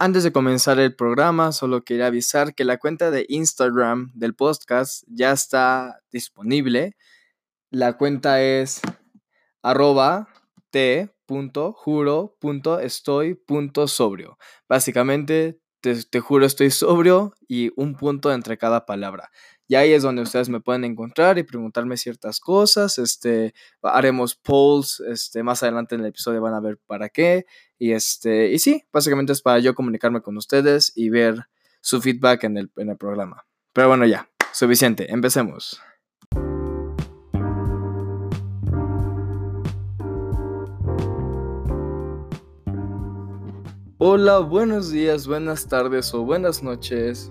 Antes de comenzar el programa, solo quería avisar que la cuenta de Instagram del podcast ya está disponible. La cuenta es arroba t.juro.estoy.sobrio. Básicamente, te, te, juro estoy sobrio y un punto entre cada palabra. Y ahí es donde ustedes me pueden encontrar y preguntarme ciertas cosas. Este, haremos polls, este, más adelante en el episodio van a ver para qué. Y este, y sí, básicamente es para yo comunicarme con ustedes y ver su feedback en el, en el programa. Pero bueno, ya, suficiente, empecemos. Hola, buenos días, buenas tardes o buenas noches.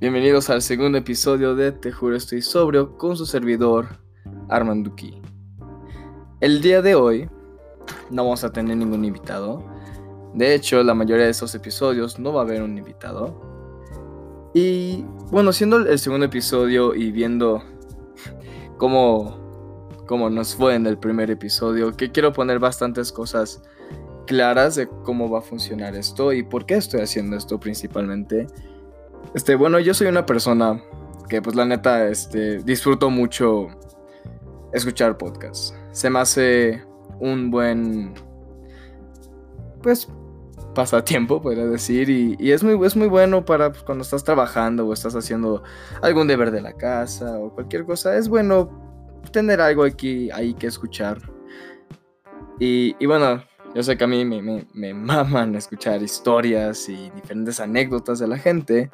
Bienvenidos al segundo episodio de Te juro estoy sobrio con su servidor Armanduki. El día de hoy no vamos a tener ningún invitado. De hecho, la mayoría de esos episodios no va a haber un invitado. Y bueno, siendo el segundo episodio y viendo cómo, cómo nos fue en el primer episodio, que quiero poner bastantes cosas claras de cómo va a funcionar esto y por qué estoy haciendo esto principalmente. Este, bueno, yo soy una persona que pues la neta este, disfruto mucho escuchar podcasts. Se me hace un buen pues pasatiempo, podría decir, y, y, es, muy, es muy bueno para pues, cuando estás trabajando o estás haciendo algún deber de la casa o cualquier cosa. Es bueno tener algo aquí ahí que escuchar. Y, y bueno, yo sé que a mí me, me, me maman escuchar historias y diferentes anécdotas de la gente.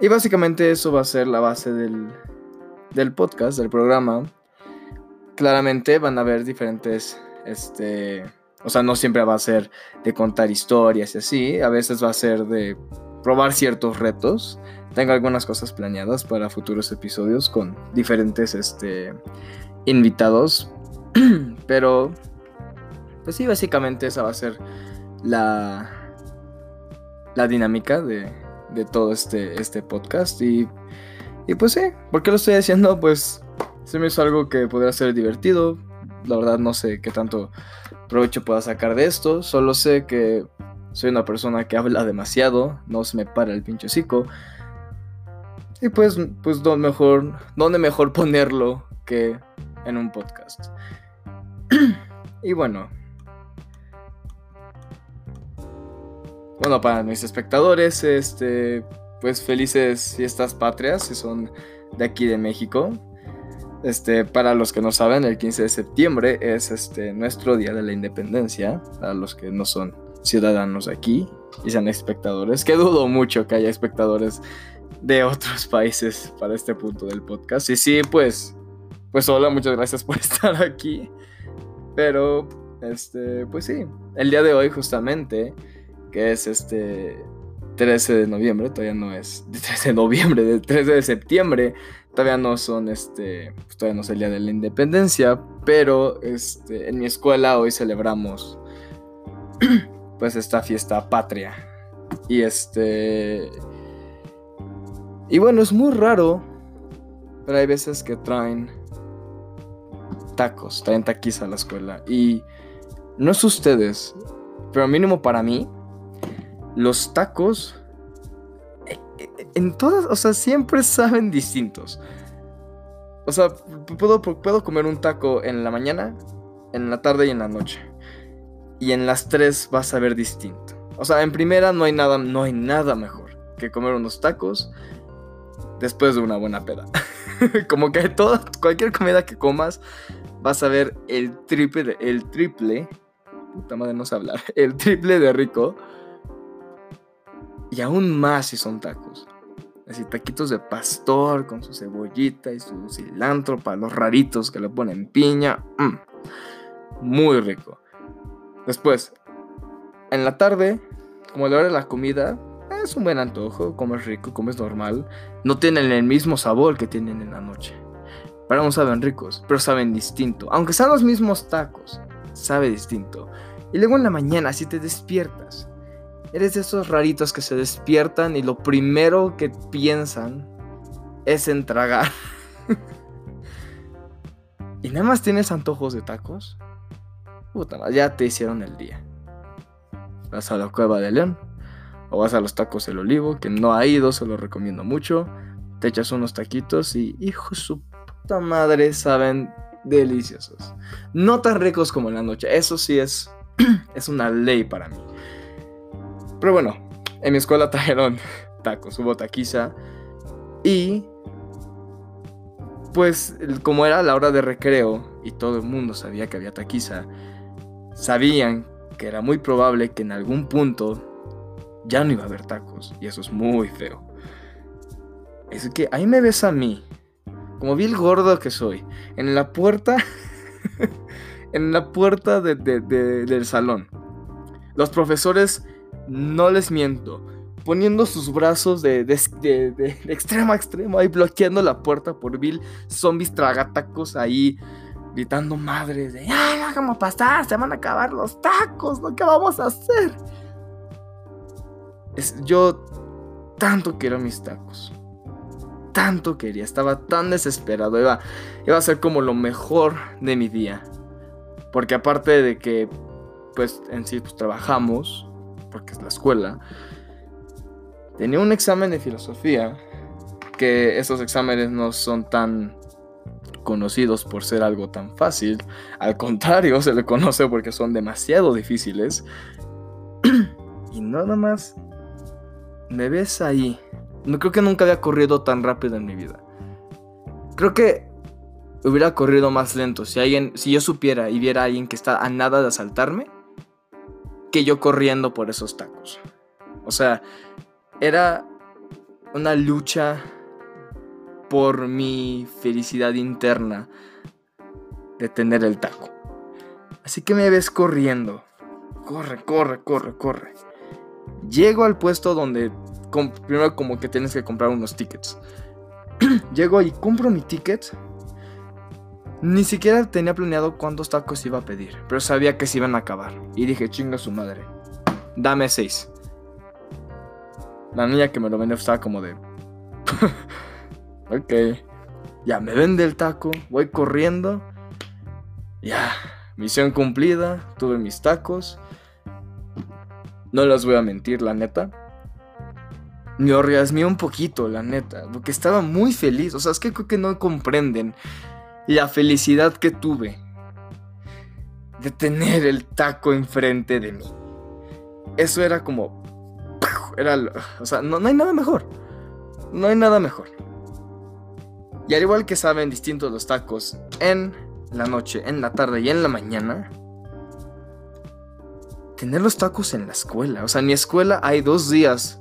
Y básicamente eso va a ser la base del, del podcast, del programa. Claramente van a haber diferentes, este, o sea, no siempre va a ser de contar historias y así, a veces va a ser de probar ciertos retos. Tengo algunas cosas planeadas para futuros episodios con diferentes, este, invitados, pero, pues sí, básicamente esa va a ser la, la dinámica de, de todo este, este podcast. Y, y pues sí, ¿por qué lo estoy haciendo? Pues se me hizo algo que podría ser divertido. La verdad no sé qué tanto provecho pueda sacar de esto. Solo sé que soy una persona que habla demasiado. No se me para el pinche. Y pues, pues ¿dónde mejor, ¿dónde mejor ponerlo que en un podcast? y bueno, bueno, para mis espectadores, este, pues felices fiestas patrias, si son de aquí de México. Este, para los que no saben, el 15 de septiembre es este, nuestro día de la independencia, para los que no son ciudadanos aquí y sean espectadores, que dudo mucho que haya espectadores de otros países para este punto del podcast. Y sí, pues, pues hola, muchas gracias por estar aquí. Pero, este, pues sí, el día de hoy justamente que es este 13 de noviembre, todavía no es 13 de noviembre, de 13 de septiembre, todavía no son este, pues todavía no es el día de la independencia, pero este, en mi escuela hoy celebramos pues esta fiesta patria. Y este y bueno, es muy raro, pero hay veces que traen tacos, traen taquis a la escuela y no es ustedes, pero mínimo para mí los tacos eh, eh, en todas, o sea, siempre saben distintos. O sea, puedo, puedo comer un taco en la mañana, en la tarde y en la noche. Y en las tres va a saber distinto. O sea, en primera no hay nada, no hay nada mejor que comer unos tacos después de una buena peda. Como que toda, cualquier comida que comas vas a ver el triple, el triple, puta madre no sé hablar, el triple de rico y aún más si son tacos. Así taquitos de pastor con su cebollita y su cilantro para los raritos que le ponen piña. Mm, muy rico. Después, en la tarde, como la hora de la comida, es un buen antojo, comes rico, comes normal. No tienen el mismo sabor que tienen en la noche. Pero aún saben ricos, pero saben distinto. Aunque sean los mismos tacos, sabe distinto. Y luego en la mañana, si te despiertas Eres de esos raritos que se despiertan y lo primero que piensan es en tragar. ¿Y nada más tienes antojos de tacos? Puta, ya te hicieron el día. vas a la Cueva de León o vas a los tacos El Olivo, que no ha ido, se lo recomiendo mucho. Te echas unos taquitos y, hijo su puta madre, saben deliciosos. No tan ricos como en la noche, eso sí es, es una ley para mí. Pero bueno, en mi escuela trajeron tacos, hubo taquiza y pues como era la hora de recreo y todo el mundo sabía que había taquiza, sabían que era muy probable que en algún punto ya no iba a haber tacos y eso es muy feo. Es que ahí me ves a mí, como vi el gordo que soy, en la puerta, en la puerta del salón. Los profesores, no les miento, poniendo sus brazos de, de, extremo a extremo, ahí bloqueando la puerta por Bill, zombies tragatacos ahí, gritando madres de, ¡ay, vamos pasar! Se van a acabar los tacos, ¿no? ¿Qué vamos a hacer? Es, yo tanto quiero mis tacos. Tanto quería, estaba tan desesperado. Iba, iba a ser como lo mejor de mi día. Porque aparte de que, pues en sí, pues trabajamos, porque es la escuela tenía un examen de filosofía, que esos exámenes no son tan conocidos por ser algo tan fácil, al contrario, se le conoce porque son demasiado difíciles. y nada más me ves ahí. No creo que nunca había corrido tan rápido en mi vida. Creo que hubiera corrido más lento si alguien, si yo supiera y viera a alguien que está a nada de asaltarme, que yo corriendo por esos tacos. O sea, era una lucha por mi felicidad interna de tener el taco. Así que me ves corriendo. Corre, corre, corre, corre. Llego al puesto donde primero como que tienes que comprar unos tickets. Llego y compro mi ticket. Ni siquiera tenía planeado cuántos tacos iba a pedir, pero sabía que se iban a acabar. Y dije, chinga su madre. Dame seis. La niña que me lo vende estaba como de... ok. Ya me vende el taco, voy corriendo. Ya, misión cumplida, tuve mis tacos. No les voy a mentir, la neta. Me orgasmé un poquito, la neta, porque estaba muy feliz. O sea, es que creo que no comprenden la felicidad que tuve de tener el taco enfrente de mí. Eso era como era, o sea, no, hay nada mejor. No hay nada mejor. Y al igual que saben distintos los tacos en la noche, en la tarde y en la mañana, tener los tacos en la escuela. O sea, en mi escuela hay dos días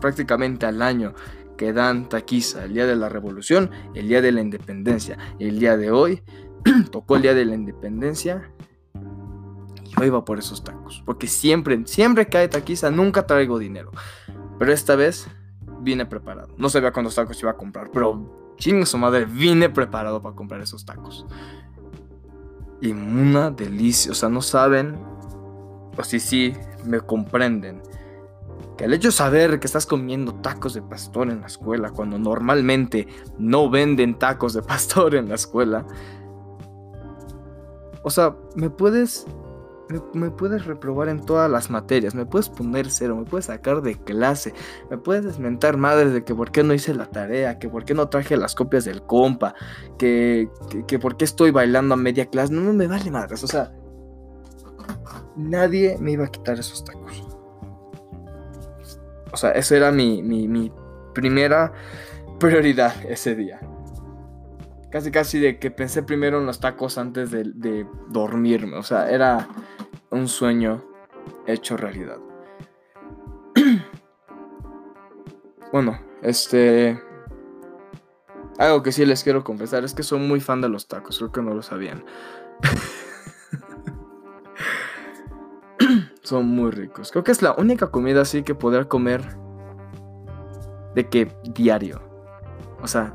prácticamente al año que dan taquiza. El día de la revolución, el día de la independencia. El día de hoy tocó el día de la independencia yo iba por esos tacos. Porque siempre, siempre hay taquiza, nunca traigo dinero. Pero esta vez vine preparado. No sabía cuántos tacos iba a comprar, pero chinga su madre, vine preparado para comprar esos tacos. Y una delicia, o sea, no saben, o si sí, me comprenden. Que el hecho de saber que estás comiendo tacos de pastor en la escuela, cuando normalmente no venden tacos de pastor en la escuela, o sea, me puedes me, puedes reprobar en todas las materias, me puedes poner cero, me puedes sacar de clase, me puedes desmentar madres de que por qué no hice la tarea, que por qué no traje las copias del compa, que, que, por qué estoy bailando a media clase, no, me vale madres, o sea, nadie me iba a quitar esos tacos. O sea, esa era mi, mi primera prioridad ese día. Casi, casi de que pensé primero en los tacos antes de, de dormirme. O sea, era un sueño hecho realidad. bueno, este... Algo que sí les quiero confesar es que soy muy fan de los tacos, creo que no lo sabían. Son muy ricos. Creo que es la única comida así que poder comer de que diario. O sea,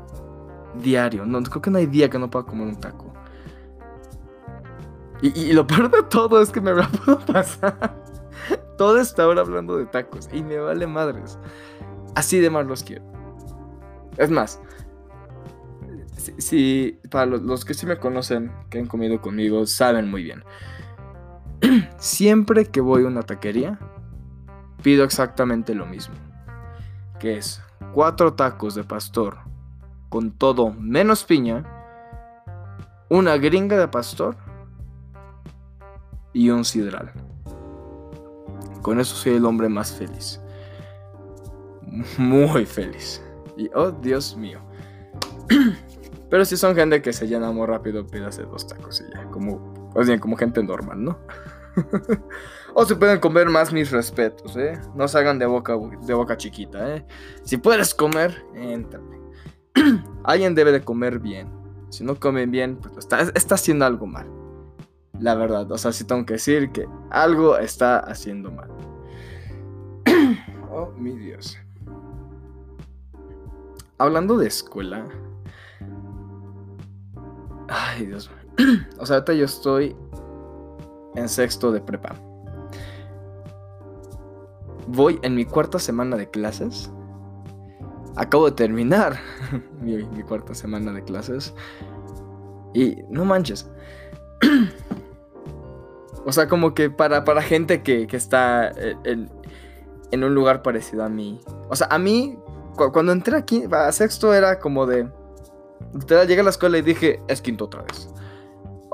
diario. No, creo que no hay día que no pueda comer un taco. Y, lo peor de todo es que me la puedo pasar toda esta hora hablando de tacos. Y me vale madres. Así de mal los quiero. Es más, si, para los, los, que sí me conocen, que han comido conmigo, saben muy bien. Siempre que voy a una taquería, pido exactamente lo mismo. Que es cuatro tacos de pastor con todo menos piña, una gringa de pastor y un sidral. Con eso soy el hombre más feliz. Muy feliz. Y oh, Dios mío. Pero si son gente que se llena muy rápido, pídase dos tacos y ya. Como, o sea, como gente normal, ¿no? o se pueden comer más mis respetos, ¿eh? No se hagan de boca, de boca chiquita, ¿eh? Si puedes comer, entrate. Alguien debe de comer bien. Si no comen bien, pues está, está haciendo algo mal. La verdad, o sea, sí tengo que decir que algo está haciendo mal. oh, mi Dios. Hablando de escuela. Ay, Dios mío. o sea, ahorita yo estoy en sexto de prepa. Voy en mi cuarta semana de clases. Acabo de terminar mi, cuarta semana de clases. Y no manches. o sea, como que para, para gente que, está en, un lugar parecido a mí. O sea, a mí, cuando entré aquí, a sexto era como de... Llegué a la escuela y dije, es quinto otra vez.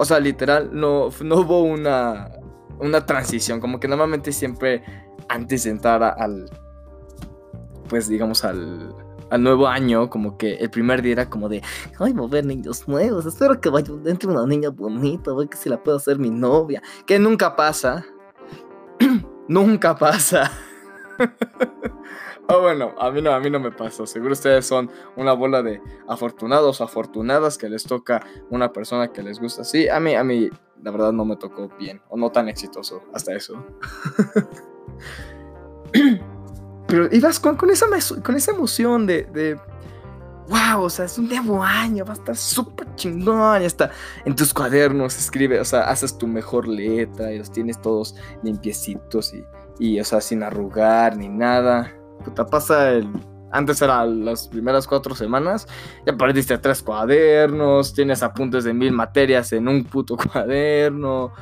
O sea, literal, no, no hubo una, una transición. Como que normalmente siempre antes de entrar al, pues digamos, al, al nuevo año, como que el primer día era como de, ay, voy a ver niños nuevos, espero que vaya dentro una niña bonita, voy que si la puedo hacer mi novia. Que nunca pasa. nunca pasa. Oh, bueno, a mí no, a mí no me pasa. Seguro ustedes son una bola de afortunados o afortunadas que les toca una persona que les gusta. Sí, a mí, a mí, la verdad no me tocó bien o no tan exitoso hasta eso. Pero ibas con, esa, con esa emoción de, de, wow, o sea, es un nuevo año, va a estar súper chingón. Hasta en tus cuadernos escribe, o sea, haces tu mejor letra y los tienes todos limpiecitos y, y o sea, sin arrugar ni nada puta, pasa el... Antes era las primeras cuatro semanas, ya perdiste tres cuadernos, tienes apuntes de mil materias en un puto cuaderno,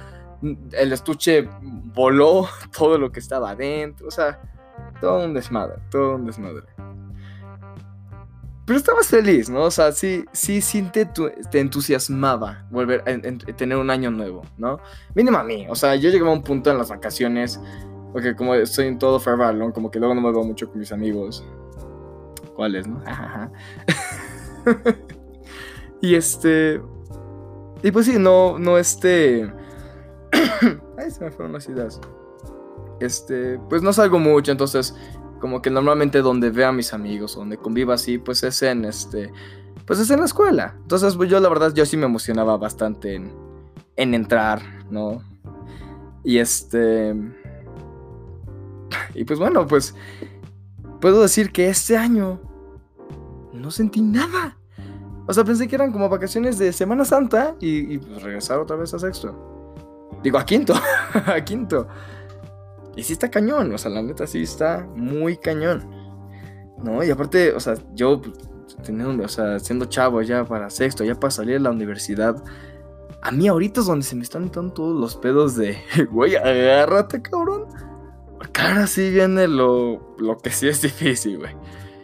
el estuche voló todo lo que estaba adentro, o sea, todo un desmadre, todo un desmadre. Pero estabas feliz, ¿no? O sea, sí, sí, sí te, entusiasmaba volver tener un año nuevo, ¿no? Mínimo a mí, o sea, yo llegaba a un punto en las vacaciones porque como estoy en todo Forever como que luego no me veo mucho con mis amigos. ¿Cuáles, no? y este... Y pues sí, no, no este... Ay, se me fueron las ideas. Este, pues no salgo mucho, entonces como que normalmente donde veo a mis amigos, donde convivo así, pues es en este, pues es en la escuela. Entonces, pues yo la verdad yo sí me emocionaba bastante en, en entrar, ¿no? Y este, y pues bueno, pues puedo decir que este año no sentí nada. O sea, pensé que eran como vacaciones de Semana Santa y, pues regresar otra vez a sexto. Digo, a quinto, a quinto. Y sí está cañón, o sea, la neta sí está muy cañón. ¿No? Y aparte, o sea, yo pues, teniendo, o sea, siendo chavo ya para sexto, ya para salir de la universidad, a mí ahorita es donde se me están entrando todos los pedos de, güey, agárrate, cabrón. Ahora sí viene lo, lo que sí es difícil, güey.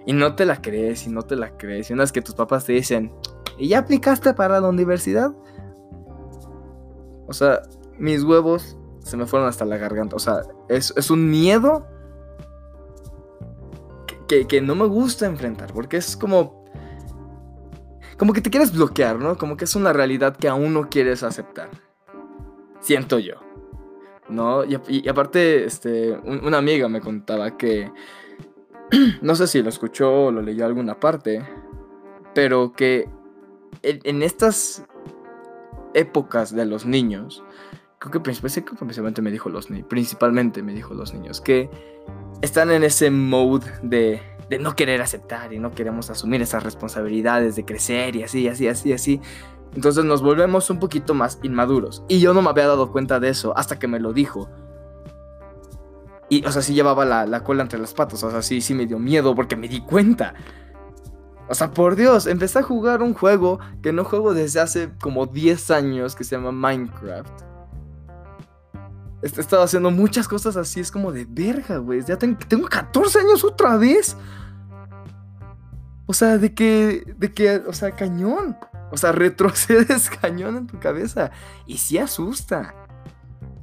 Y no te la crees, y no te la crees. Y una vez que tus papás te dicen, ¿y ya aplicaste para la universidad? O sea, mis huevos se me fueron hasta la garganta. O sea, es, es un miedo que, que, no me gusta enfrentar. Porque es como. Como que te quieres bloquear, ¿no? Como que es una realidad que aún no quieres aceptar. Siento yo. ¿No? Y, aparte, este, una amiga me contaba que, no sé si lo escuchó o lo leyó alguna parte, pero que en, estas épocas de los niños, creo que, principalmente me dijo los niños, principalmente me dijo los niños, que están en ese mode de, de no querer aceptar y no queremos asumir esas responsabilidades de crecer y así, así, así, así. Entonces nos volvemos un poquito más inmaduros. Y yo no me había dado cuenta de eso hasta que me lo dijo. Y, o sea, sí llevaba la, cola entre las patas. O sea, sí, sí me dio miedo porque me di cuenta. O sea, por Dios, empecé a jugar un juego que no juego desde hace como 10 años que se llama Minecraft. he estado haciendo muchas cosas así. Es como de verga, güey. Ya tengo, tengo 14 años otra vez. O sea, de que, de que, o sea, cañón. O sea, retrocedes cañón en tu cabeza. Y sí asusta.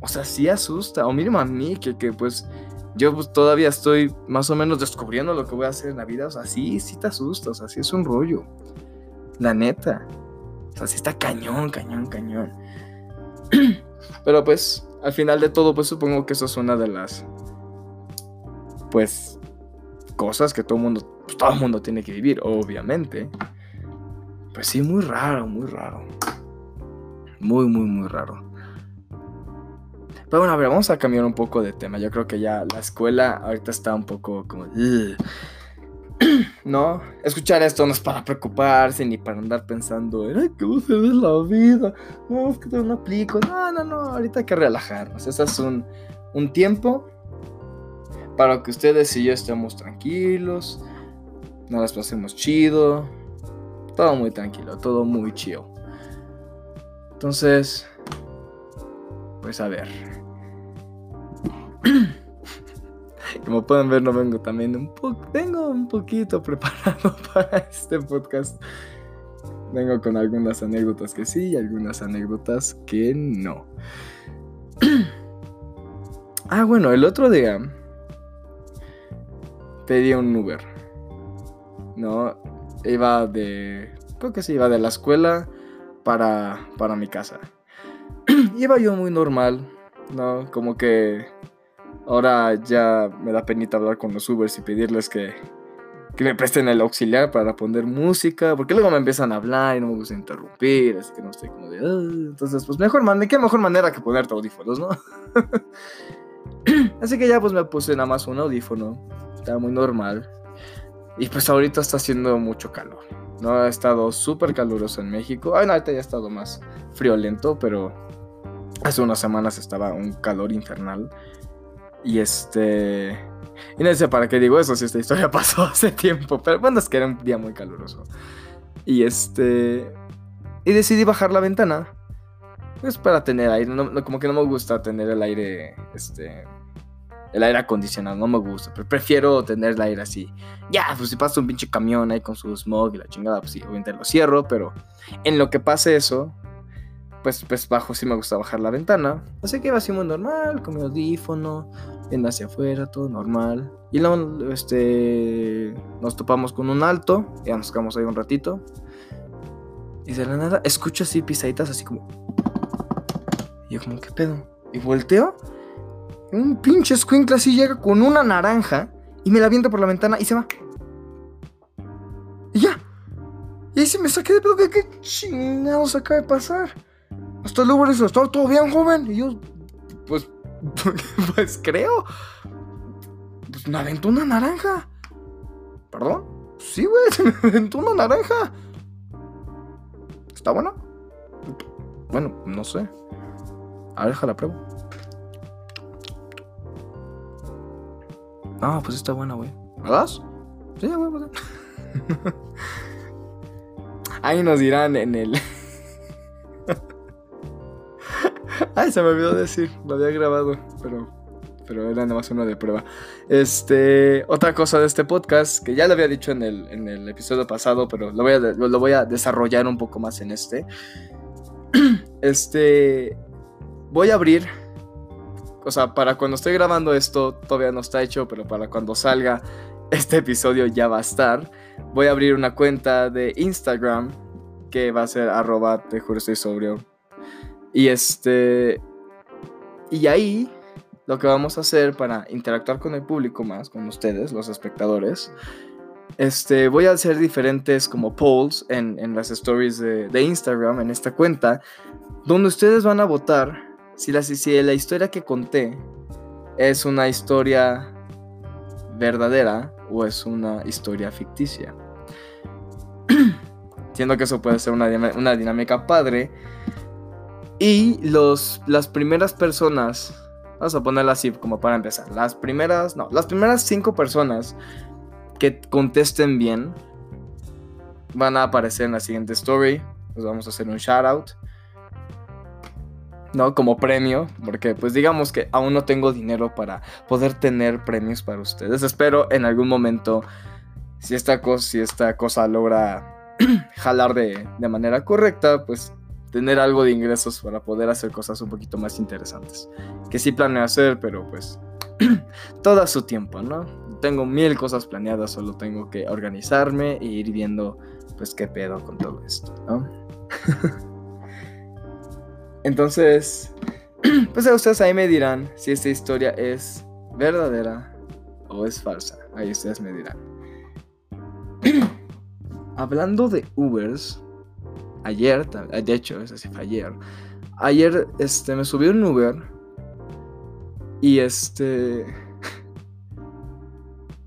O sea, sí asusta. O mínimo a mí, que, que pues yo pues, todavía estoy más o menos descubriendo lo que voy a hacer en la vida. O sea, sí, sí te asusta. O sea, sí es un rollo. La neta. O sea, sí está cañón, cañón, cañón. Pero pues, al final de todo, pues supongo que eso es una de las, pues, cosas que todo mundo, pues, todo mundo tiene que vivir, obviamente. Pues sí, muy raro, muy raro. Muy, muy, muy raro. Pero bueno, a ver, vamos a cambiar un poco de tema. Yo creo que ya la escuela ahorita está un poco como... ¿no? Escuchar esto no es para preocuparse ni para andar pensando, ay, ¿qué va a de la vida? No, es que no aplico. No, no, no, ahorita hay que relajarnos. Ese es un, un tiempo para que ustedes y yo estemos tranquilos, nos las pasemos chido, todo muy tranquilo, todo muy chido. Entonces, pues a ver. Como pueden ver, no vengo también un poco. Vengo un poquito preparado para este podcast. Vengo con algunas anécdotas que sí y algunas anécdotas que no. ah, bueno, el otro día pedí un Uber. No, iba de. Creo que sí, iba de la escuela para, para mi casa. iba yo muy normal, ¿no? Como que Ahora ya me da penita hablar con los Ubers y pedirles que, que me presten el auxiliar para poner música, porque luego me empiezan a hablar y no me gusta interrumpir, así que no estoy como de... Ah", entonces, pues mejor, man, qué mejor manera que ponerte audífonos, ¿no? así que ya pues me puse nada más un audífono, estaba muy normal. Y pues ahorita está haciendo mucho calor. No ha estado súper caluroso en México. Ay, no, ahorita ya ha estado más friolento, pero hace unas semanas estaba un calor infernal. Y este... Y no sé para qué digo eso si esta historia pasó hace tiempo, pero bueno, es que era un día muy caluroso. Y este... Y decidí bajar la ventana. Pues para tener aire, como que no me gusta tener el aire, este... El aire acondicionado, no me gusta, pero prefiero tener el aire así. Ya, pues si pasa un pinche camión ahí con su smog y la chingada, pues sí, obviamente lo cierro, pero en lo que pase eso, pues, pues bajo sí me gusta bajar la ventana. Así que iba así muy normal, con mi audífono, viendo hacia afuera, todo normal. Y luego este, nos topamos con un alto, ya nos quedamos ahí un ratito. Y de la nada escucho así pisaditas, así como... Y yo como, ¿qué pedo? Y volteo. Un pinche squinkle así llega con una naranja y me la avienta por la ventana y se va. Y ya. Y ahí se me saqué de pedo, ¿qué, qué chingados acaba de pasar? Hasta luego eso, ¿está todo bien, joven? Y yo, pues, pues creo. Pues me aventó una naranja. ¿Perdón? Sí, güey, me aventó una naranja. ¿Está buena? Bueno, no sé. A ver, déjala prueba. Ah, pues está buena, güey. ¿Me das? Sí, güey, pues. Ahí nos dirán en el. Ay, se me olvidó decir, lo había grabado, pero, pero era nada más uno de prueba. Este, otra cosa de este podcast, que ya lo había dicho en el, en el episodio pasado, pero lo voy, a, lo voy a desarrollar un poco más en este. Este, voy a abrir, o sea, para cuando esté grabando esto, todavía no está hecho, pero para cuando salga este episodio ya va a estar. Voy a abrir una cuenta de Instagram que va a ser arroba, te juro estoy sobrio, y este. Y ahí lo que vamos a hacer para interactuar con el público más, con ustedes, los espectadores. Este, voy a hacer diferentes como polls en, en las stories de, de, Instagram, en esta cuenta, donde ustedes van a votar si la, si la historia que conté es una historia verdadera o es una historia ficticia. Siendo que eso puede ser una, una dinámica padre y los, las primeras personas, vamos a ponerla así como para empezar, las primeras, no, las primeras cinco personas que contesten bien van a aparecer en la siguiente story. Les vamos a hacer un shout out. ¿No? Como premio, porque pues digamos que aún no tengo dinero para poder tener premios para ustedes. Espero en algún momento, si esta cosa, esta cosa logra jalar de, de manera correcta, pues tener algo de ingresos para poder hacer cosas un poquito más interesantes. Que sí planeo hacer, pero pues todo su tiempo, ¿no? Tengo mil cosas planeadas, solo tengo que organizarme e ir viendo pues qué pedo con todo esto, ¿no? Entonces, pues a ustedes ahí me dirán si esta historia es verdadera o es falsa. Ahí ustedes me dirán. Hablando de Ubers, ayer, de hecho, es así ayer. Ayer este, me subí un Uber y este...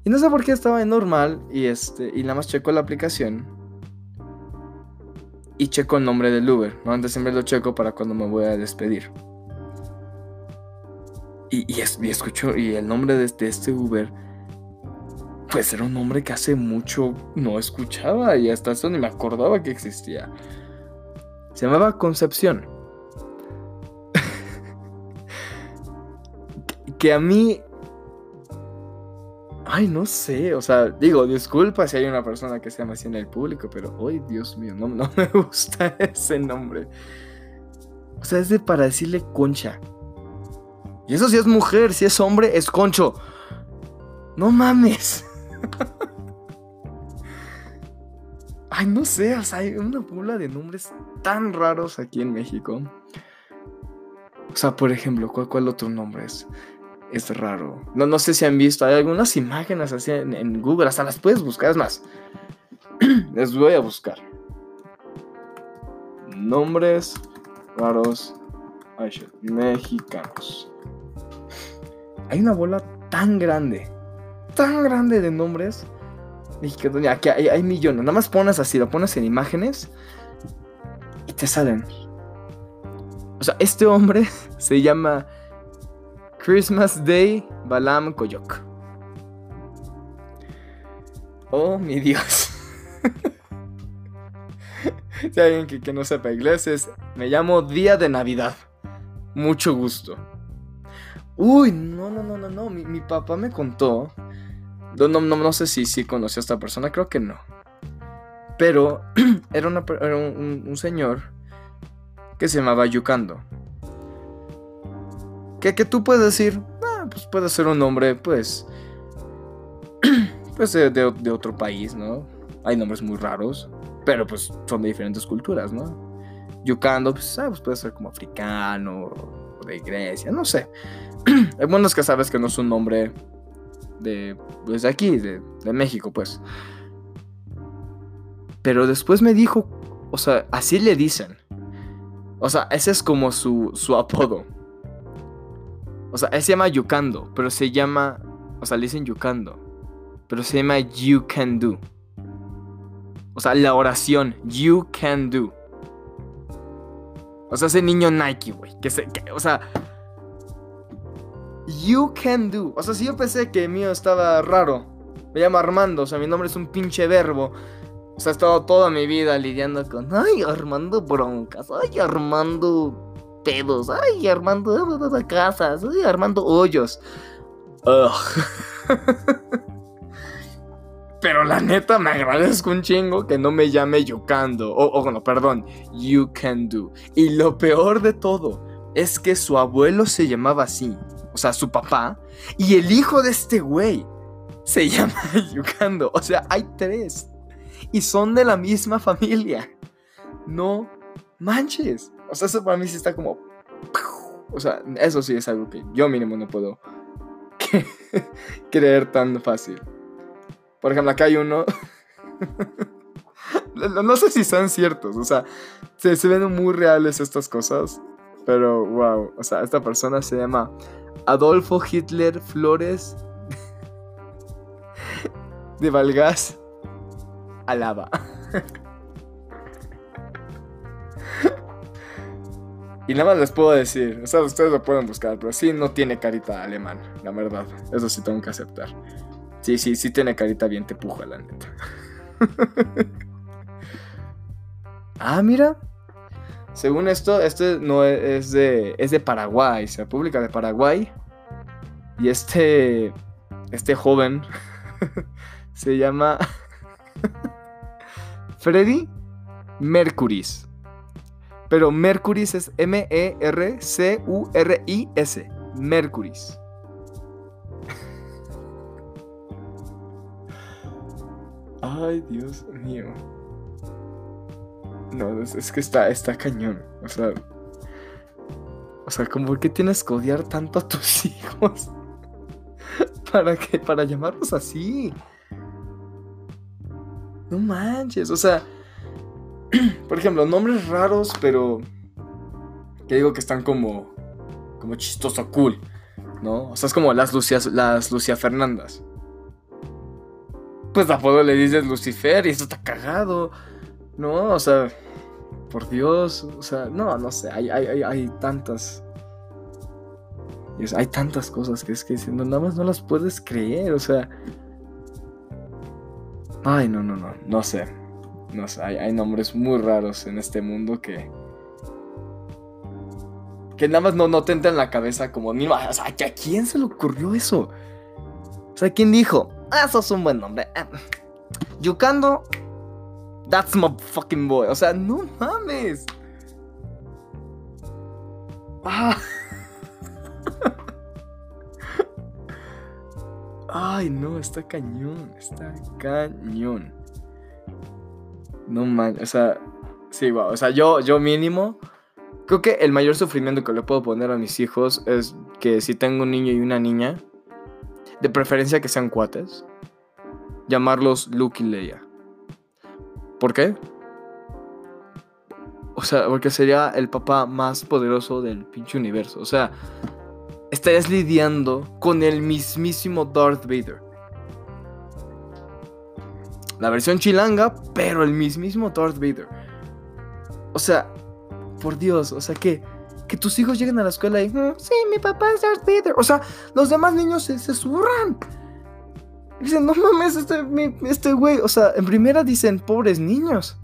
Y no sé por qué estaba en normal y este y nada más checo la aplicación y checo el nombre del Uber. ¿no? Antes siempre lo checo para cuando me voy a despedir. Y, y, escucho, y el nombre de este, este Uber, pues era un nombre que hace mucho no escuchaba y hasta eso ni me acordaba que existía. Se llamaba Concepción. que a mí Ay, no sé, o sea, digo, disculpa si hay una persona que se llama así en el público, pero, ay, Dios mío, no, no me gusta ese nombre. O sea, es de para decirle concha. Y eso si es mujer, si es hombre, es concho. No mames. Ay, no sé, o sea, hay una bola de nombres tan raros aquí en México. O sea, por ejemplo, ¿cuál, cuál otro nombre es? Es raro. No, no sé si han visto, hay algunas imágenes así en, Google, hasta las puedes buscar, es más. Les voy a buscar. Nombres raros mexicanos. Hay una bola tan grande, tan grande de nombres mexicanos. Aquí hay, hay millones. Nada más pones así, lo pones en imágenes y te salen. O sea, este hombre se llama Christmas Day Balam Koyok. Oh, mi Dios. si alguien que, no sepa inglés, me llamo Día de Navidad. Mucho gusto. Uy, no, no, no, no, no. Mi, papá me contó. No, no, no, sé si, si conoció a esta persona, creo que no. Pero era, un, un señor que se llamaba Yukando. Que, que tú puedes decir, ah, pues puede ser un nombre, pues. pues de, otro país, ¿no? Hay nombres muy raros, pero pues son de diferentes culturas, ¿no? Yucando, pues, ah, pues puede ser como africano, o de Grecia, no sé. Hay buenos que sabes que no es un nombre de, pues de aquí, de, de México, pues. Pero después me dijo, o sea, así le dicen. O sea, ese es como su, su apodo. O sea, él se llama Yukando, pero se llama. O sea, le dicen Yukando. Pero se llama You Can Do. O sea, la oración. You Can Do. O sea, ese niño Nike, güey. Que se. o sea. You Can Do. O sea, si yo pensé que el mío estaba raro. Me llamo Armando. O sea, mi nombre es un pinche verbo. O sea, he estado toda mi vida lidiando con. Ay, Armando broncas. Ay, Armando pedos. Ay, armando casas. Ay, armando hoyos. Pero la neta me agradezco un chingo que no me llame Yukando. O, o bueno, perdón, You Can Do. Y lo peor de todo es que su abuelo se llamaba así. O sea, su papá. Y el hijo de este güey se llama Yukando. O sea, hay tres. Y son de la misma familia. No manches. O sea, eso para mí sí está como... O sea, eso sí es algo que yo mínimo no puedo creer tan fácil. Por ejemplo, acá hay uno... no sé si son ciertos, o sea, se, ven muy reales estas cosas. Pero, wow, o sea, esta persona se llama Adolfo Hitler Flores de Valgas Alaba. Y nada más les puedo decir, o sea, ustedes lo pueden buscar, pero sí no tiene carita alemán, la verdad. Eso sí tengo que aceptar. Sí, sí, sí tiene carita bien te puja, la neta. ah, mira. según esto, este no e, es de, es de Paraguay, República de Paraguay. Y este, este joven se llama Freddy Mercuris. Pero Mercuris es M-E-R-C-U-R-I-S. Mercuris. Ay, Dios mío. No, es, que está, está cañón. O sea. O sea, como que tienes que odiar tanto a tus hijos. ¿Para qué? Para llamarlos así. No manches. O sea. Por ejemplo, nombres raros, pero. Que digo que están como. Como chistoso cool. ¿No? O sea, es como las Lucias, las Lucia Fernandas pues apodo le dices Lucifer y eso está cagado. No, o sea, por Dios, o sea, no, no sé, hay, hay, hay, tantas. Hay tantas cosas que es que no, nada más no las puedes creer, o sea. Ay, no, no, no, no sé. No sé, hay, nombres muy raros en este mundo que. Que nada más no, no te entra en la cabeza como ni O sea, ¿a quién se le ocurrió eso? O sea, ¿quién dijo? Ah, eso es un buen nombre. Ah, Yukando. That's my fucking boy. O sea, no mames. Ah. Ay, no, está cañón. Está cañón. No mames. O sea, sí, wow. O sea, yo, yo mínimo. Creo que el mayor sufrimiento que le puedo poner a mis hijos es que si tengo un niño y una niña de preferencia que sean cuates, llamarlos Luke y Leia. ¿Por qué? O sea, porque sería el papá más poderoso del pinche universo. O sea, estarías lidiando con el mismísimo Darth Vader. La versión chilanga, pero el mismísimo Darth Vader. O sea, por Dios, o sea que que tus hijos lleguen a la escuela y, mm, sí, mi papá es Darth Vader. O sea, los demás niños se, se zurran. Dicen, no mames, este, este güey. O sea, en primera dicen, pobres niños.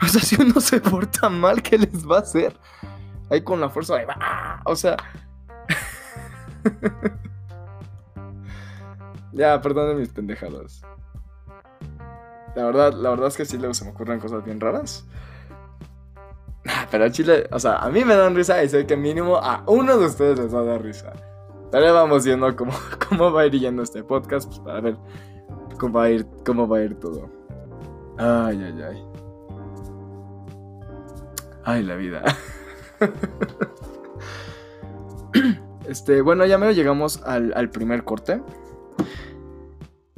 O sea, si uno se porta mal, ¿qué les va a hacer? Ahí con la fuerza de... O sea... ya, perdonen mis pendejadas. La verdad, la verdad es que sí luego se me ocurren cosas bien raras. Pero Chile, o sea, a mí me dan risa y sé que mínimo a uno de ustedes les va a dar risa. Pero vamos viendo cómo, cómo va a ir yendo este podcast, pues para ver cómo va a ir, cómo va a ir todo. Ay, ay, ay. Ay, la vida. Este, bueno, ya me llegamos al, primer corte.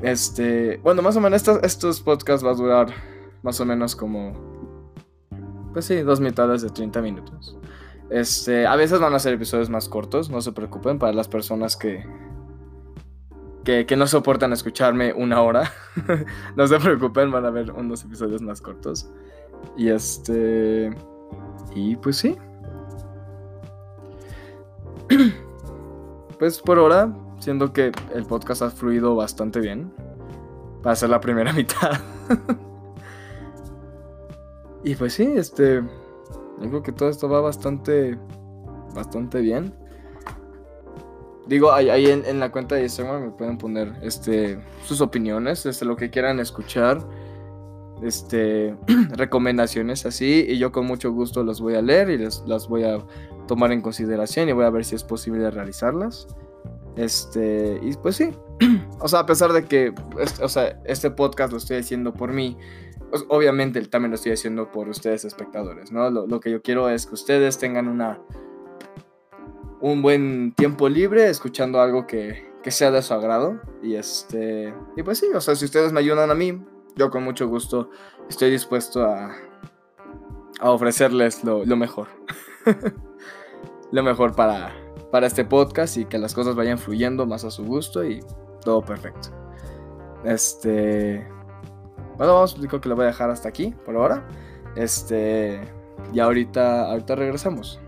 Este, bueno, más o menos estos, podcasts va a durar más o menos como pues sí, dos mitades de 30 minutos. Este, a veces van a ser episodios más cortos, no se preocupen, para las personas que, que, no soportan escucharme una hora. no se preocupen, van a ver unos episodios más cortos. Y este. Y pues sí. pues por ahora, siendo que el podcast ha fluido bastante bien. Para ser la primera mitad. Y pues sí, este. Yo creo que todo esto va bastante. Bastante bien. Digo, ahí, en, la cuenta de Instagram me pueden poner este, sus opiniones, este, lo que quieran escuchar, este, recomendaciones así, y yo con mucho gusto las voy a leer y las voy a tomar en consideración y voy a ver si es posible realizarlas. Este, y pues sí, o sea, a pesar de que, o sea, este podcast lo estoy haciendo por mí, pues, obviamente también lo estoy haciendo por ustedes espectadores, ¿no? Lo, que yo quiero es que ustedes tengan una un buen tiempo libre escuchando algo que, sea de su agrado y este y pues sí, o sea, si ustedes me ayudan a mí, yo con mucho gusto estoy dispuesto a a ofrecerles lo, mejor. lo mejor para, para este podcast y que las cosas vayan fluyendo más a su gusto y todo perfecto. Este, bueno, vamos, explico que lo voy a dejar hasta aquí por ahora. Este, y ahorita, ahorita regresamos.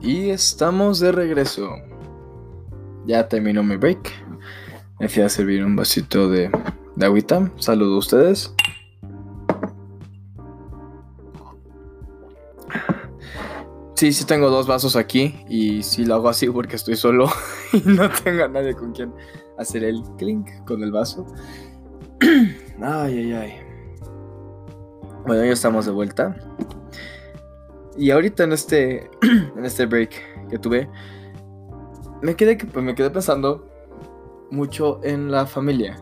Y estamos de regreso. Ya terminó mi break. Me fui a servir un vasito de, de agüita. Saludo a ustedes. Sí, sí tengo dos vasos aquí y sí lo hago así porque estoy solo y no tengo a nadie con quien hacer el clink con el vaso. Ay, ay, ay. Bueno, ya estamos de vuelta. Y ahorita en este, en este break que tuve, me quedé, pues me quedé pensando mucho en la familia.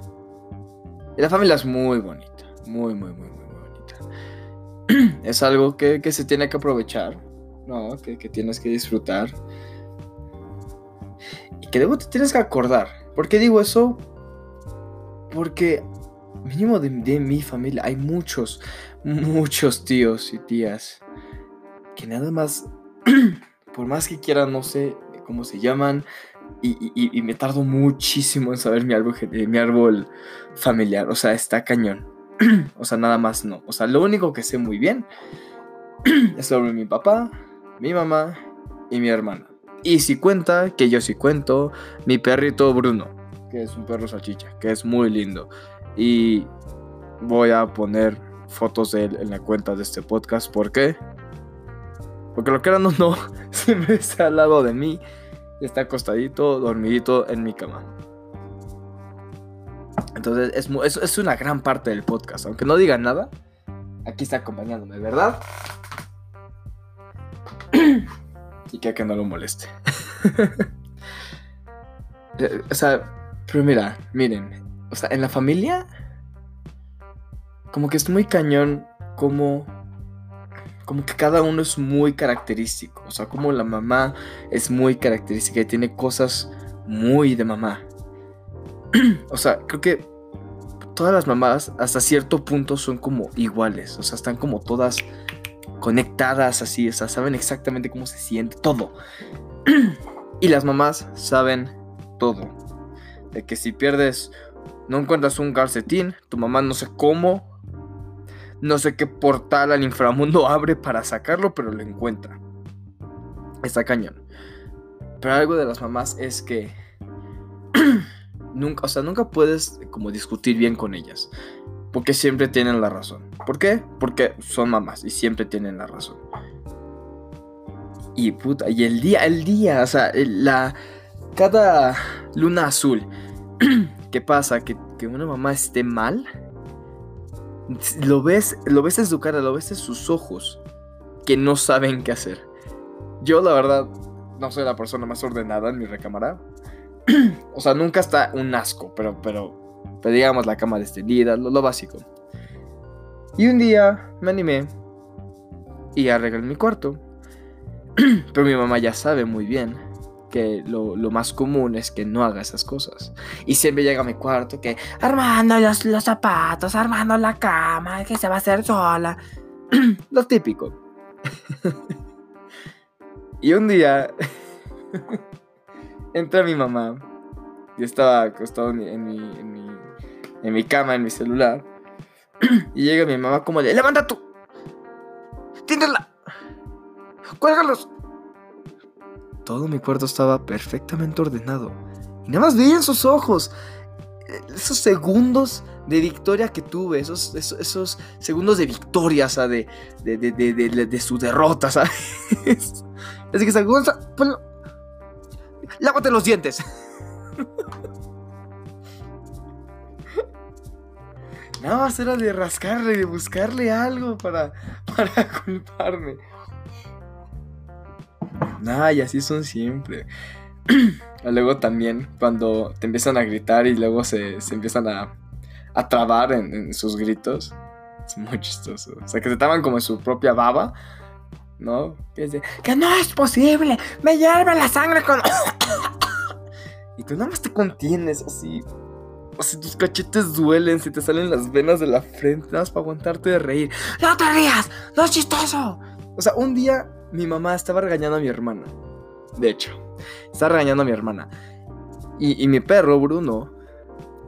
Y la familia es muy bonita, muy, muy, muy, muy bonita. Es algo que, que se tiene que aprovechar, ¿no? Que, que, tienes que disfrutar. Y que luego te tienes que acordar. ¿Por qué digo eso? Porque mínimo de, de mi familia hay muchos, muchos tíos y tías que nada más, por más que quiera, no sé cómo se llaman, y, me tardo muchísimo en saber mi árbol, mi árbol familiar, o sea, está cañón. o sea, nada más no. O sea, lo único que sé muy bien es sobre mi papá, mi mamá y mi hermana. Y si cuenta, que yo sí cuento, mi perrito Bruno, que es un perro salchicha, que es muy lindo. Y voy a poner fotos de él en la cuenta de este podcast. ¿Por qué? Porque lo que era no, no, siempre está al lado de mí. Está acostadito, dormidito en mi cama. Entonces es, es, una gran parte del podcast. Aunque no diga nada, aquí está acompañándome, ¿verdad? y que que no lo moleste. Eh, o sea, pero mira, miren. O sea, en la familia, como que es muy cañón como como que cada uno es muy característico. O sea, como la mamá es muy característica y tiene cosas muy de mamá. o sea, creo que todas las mamás hasta cierto punto son como iguales. O sea, están como todas conectadas así. O sea, saben exactamente cómo se siente todo. y las mamás saben todo. De que si pierdes, no encuentras un calcetín, tu mamá no sé cómo no sé qué portal al inframundo abre para sacarlo, pero lo encuentra. Está cañón. Pero algo de las mamás es que nunca, o sea, nunca puedes como discutir bien con ellas. Porque siempre tienen la razón. ¿Por qué? Porque son mamás y siempre tienen la razón. Y puta, y el día, el día, o sea, la. Cada luna azul que pasa que, que una mamá esté mal lo ves, lo ves en su cara, lo ves en sus ojos, que no saben qué hacer. Yo, la verdad, no soy la persona más ordenada en mi recámara. o sea, nunca está un asco, pero, pero, digamos la cama extendida, lo, lo básico. Y un día me animé y arreglé mi cuarto. pero mi mamá ya sabe muy bien que lo, más común es que no haga esas cosas. Y siempre llega a mi cuarto que armando los, los zapatos, armando la cama, que se va a hacer sola. lo típico. y un día entra mi mamá. Yo estaba acostado en mi, en mi, en mi, en mi cama, en mi celular. y llega mi mamá como de, levanta tú. Tíndela. Cuélgalos todo mi cuarto estaba perfectamente ordenado. Y nada más veía en sus ojos esos segundos de victoria que tuve, esos, esos, segundos de victoria, o sea, de, de, de, de, su derrota, ¿sabes? Así que se ponlo, lávate los dientes. Nada más era de rascarle, de buscarle algo para, para culparme. Ay, así son siempre. luego también cuando te empiezan a gritar y luego se, empiezan a, a trabar en, sus gritos. Es muy chistoso. O sea, que se taban como en su propia baba. ¿No? Que, que no es posible. Me hierve la sangre con... y tú nada más te contienes así. O sea, tus cachetes duelen, se te salen las venas de la frente, nada más para aguantarte de reír. ¡No te rías! ¡No es chistoso! O sea, un día mi mamá estaba regañando a mi hermana. De hecho, estaba regañando a mi hermana. Y, mi perro, Bruno,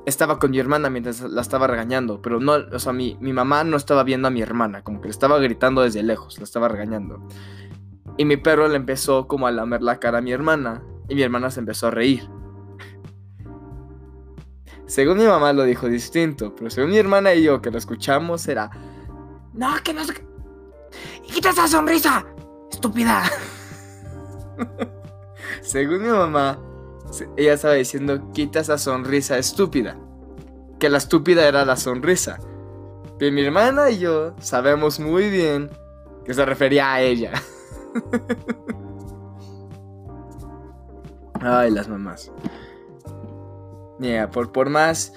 estaba con mi hermana mientras la estaba regañando. Pero no, o sea, mi, mamá no estaba viendo a mi hermana, como que le estaba gritando desde lejos, la estaba regañando. Y mi perro le empezó como a lamer la cara a mi hermana. Y mi hermana se empezó a reír. Según mi mamá lo dijo distinto, pero según mi hermana y yo que lo escuchamos era... No, que no... ¡Quita esa sonrisa! ¡Estúpida! según mi mamá, ella estaba diciendo, quita esa sonrisa estúpida. Que la estúpida era la sonrisa. Pero mi hermana y yo sabemos muy bien que se refería a ella. Ay, las mamás. Mira, por, por más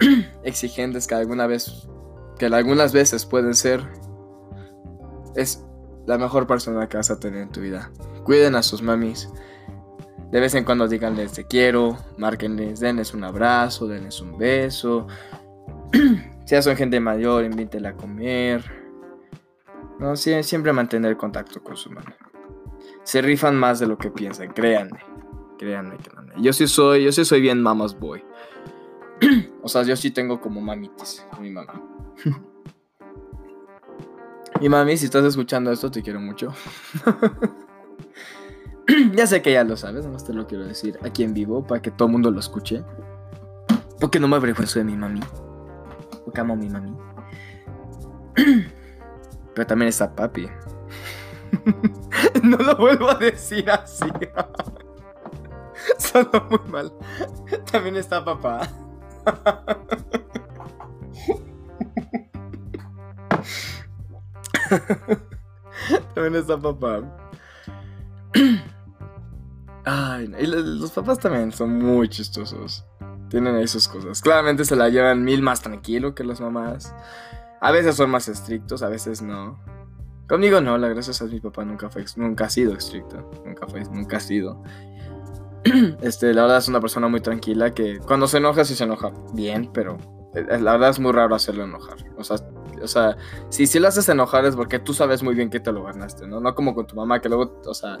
exigentes que alguna vez, que algunas veces pueden ser, es la mejor persona que vas a tener en tu vida. Cuiden a sus mamis. De vez en cuando díganles te quiero, márquenles, denles un abrazo, denles un beso. si ya son gente mayor, invítenla a comer. No, siempre mantener contacto con su mami. Se rifan más de lo que piensan, créanme. Créanme, créanme. Yo sí soy, yo sí soy bien mamas boy. o sea, yo sí tengo como mamitis con mi mamá. mi mami, si estás escuchando esto, te quiero mucho. ya sé que ya lo sabes, nomás te lo quiero decir aquí en vivo para que todo el mundo lo escuche. Porque no me avergüenzo de mi mami. Porque amo mi mami. Pero también está papi. no lo vuelvo a decir así. Sonó muy mal. También está papá. También está papá. Ay, y los papás también son muy chistosos. Tienen ahí sus cosas. Claramente se la llevan mil más tranquilo que las mamás. A veces son más estrictos, a veces no. Conmigo no, la gracias a mi papá nunca fue, nunca ha sido estricto. Nunca fue, nunca ha sido. Este, la verdad es una persona muy tranquila que cuando se enoja, sí se enoja bien, pero eh, la verdad es muy raro hacerlo enojar. O sea, o sea, si, si lo haces enojar es porque tú sabes muy bien que te lo ganaste, ¿no? No como con tu mamá, que luego, o sea,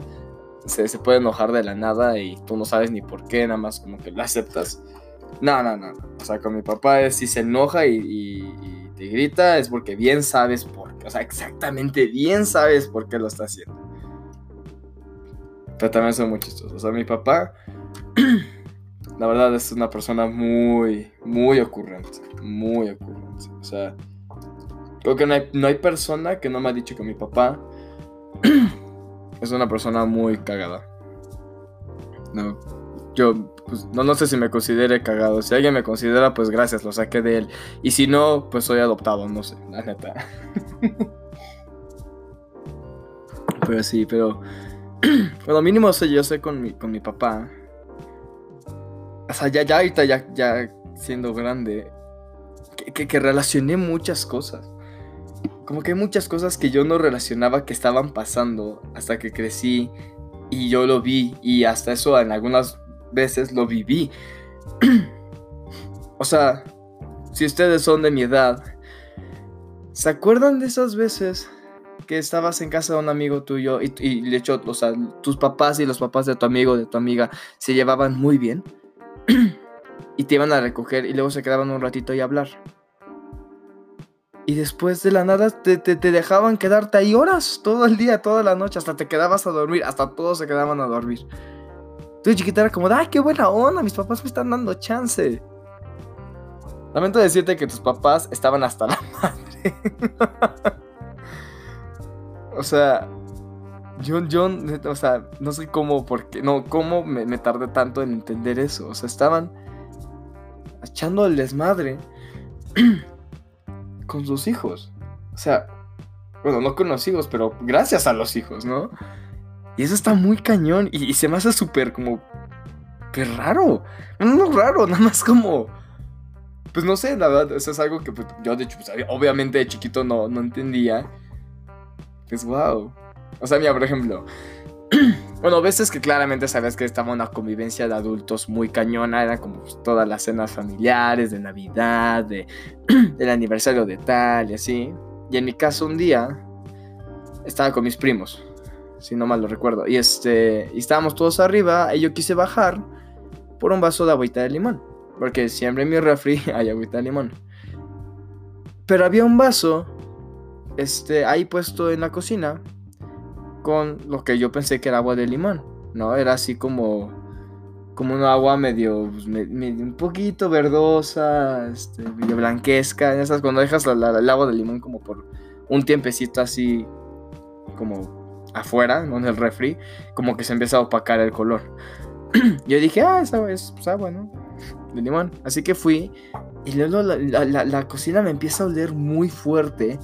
se, se, puede enojar de la nada y tú no sabes ni por qué, nada más como que lo aceptas. No, no, no. O sea, con mi papá es si se enoja y, te grita, es porque bien sabes por qué. O sea, exactamente bien sabes por qué lo está haciendo. Pero también son muy chistosos. O sea, mi papá, la verdad, es una persona muy, muy ocurrente. Muy ocurrente. O sea, creo que no hay, no hay persona que no me ha dicho que mi papá es una persona muy cagada. No, yo pues, no, no sé si me considere cagado. Si alguien me considera, pues gracias, lo saqué de él. Y si no, pues soy adoptado, no sé, la neta. pero sí, pero... bueno, mínimo sé, yo sé con mi, con mi papá. O sea, ya, ya ahorita, ya, ya siendo grande, que, que, que relacioné muchas cosas como que hay muchas cosas que yo no relacionaba que estaban pasando hasta que crecí y yo lo vi y hasta eso en algunas veces lo viví. o sea, si ustedes son de mi edad, ¿se acuerdan de esas veces que estabas en casa de un amigo tuyo y, y de hecho, o sea, tus papás y los papás de tu amigo, de tu amiga, se llevaban muy bien? y te iban a recoger y luego se quedaban un ratito y hablar. Y después de la nada te, te, dejaban quedarte ahí horas, todo el día, toda la noche, hasta te quedabas a dormir, hasta todos se quedaban a dormir. Tú chiquita era como, ay, qué buena onda, mis papás me están dando chance. Lamento decirte que tus papás estaban hasta la madre. o sea, yo, yo, o sea, no sé cómo, porque, no, cómo me, me tardé tanto en entender eso. O sea, estaban echando el desmadre. con sus hijos. O sea, bueno, no con los hijos, pero gracias a los hijos, ¿no? Y eso está muy cañón y, se me hace súper como... Qué raro. No, no raro, nada más como... Pues no sé, la verdad, eso es algo que pues, yo de hecho, pues, obviamente de chiquito no, no entendía. Pues wow. O sea, mira, por ejemplo, bueno, veces que claramente sabes que estaba una convivencia de adultos muy cañona, era como todas las cenas familiares, de Navidad, de, del aniversario de tal y así. Y en mi caso un día estaba con mis primos, si no mal lo recuerdo, y este, estábamos todos arriba y yo quise bajar por un vaso de agüita de limón, porque siempre en mi refri hay agüita de limón. Pero había un vaso este ahí puesto en la cocina con lo que yo pensé que era agua de limón, ¿no? Era así como, como una agua medio, pues, un poquito verdosa, este, medio blanquesca. Esas, cuando dejas el agua de limón como por un tiempecito así, como afuera, ¿no? En el refri, como que se empieza a opacar el color. yo dije, ah, es pues, agua, ¿no? De limón. Así que fui y luego la, la cocina me empieza a oler muy fuerte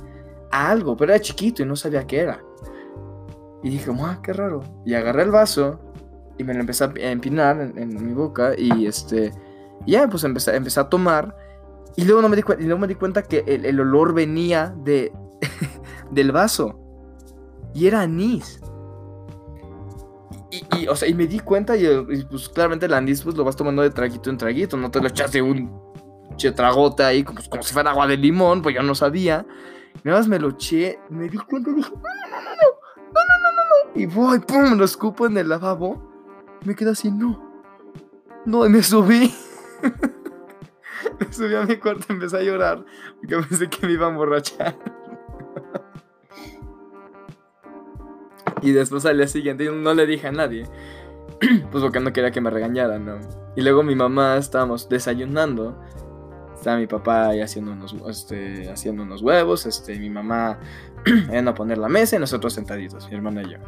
a algo, pero era chiquito y no sabía qué era. Y dije, ¡ah, qué raro! Y agarré el vaso y me lo empecé a empinar en, en mi boca y este, ya, pues empecé, empecé a tomar. Y luego, no me di y luego me di cuenta que el, el olor venía de, del vaso. Y era anís. Y, y, o sea, y me di cuenta y, y, pues claramente el anís pues lo vas tomando de traguito en traguito. No te lo echas de un chetragota ahí como, como si fuera agua de limón, pues yo no sabía. Nada más me lo eché, me di cuenta y dije, no, no, no, no. Y voy, pum, lo escupo en el lavabo. Me quedé así, no. No, y me subí. me subí a mi cuarto y empecé a llorar. Porque pensé que me iba a emborrachar. y después al día siguiente no le dije a nadie. pues porque no quería que me regañaran, ¿no? Y luego mi mamá estábamos desayunando estaba mi papá ahí haciendo unos, este, haciendo unos huevos, este, mi mamá iban a poner la mesa y nosotros sentaditos, mi hermana y yo.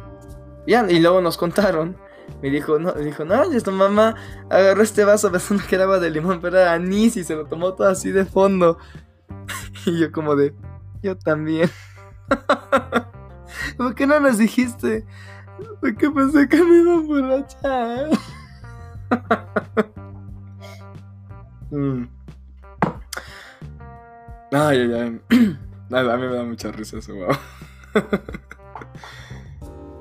y luego nos contaron, me dijo, no, dijo, no, tu mamá agarró este vaso pensando que era agua de limón, pero era anís y se lo tomó todo así de fondo. y yo como de, yo también. ¿Por qué no nos dijiste? Porque pensé que me iba a emborrachar. mm. Ay, ay, ay. A mí me da mucha risa eso, wow.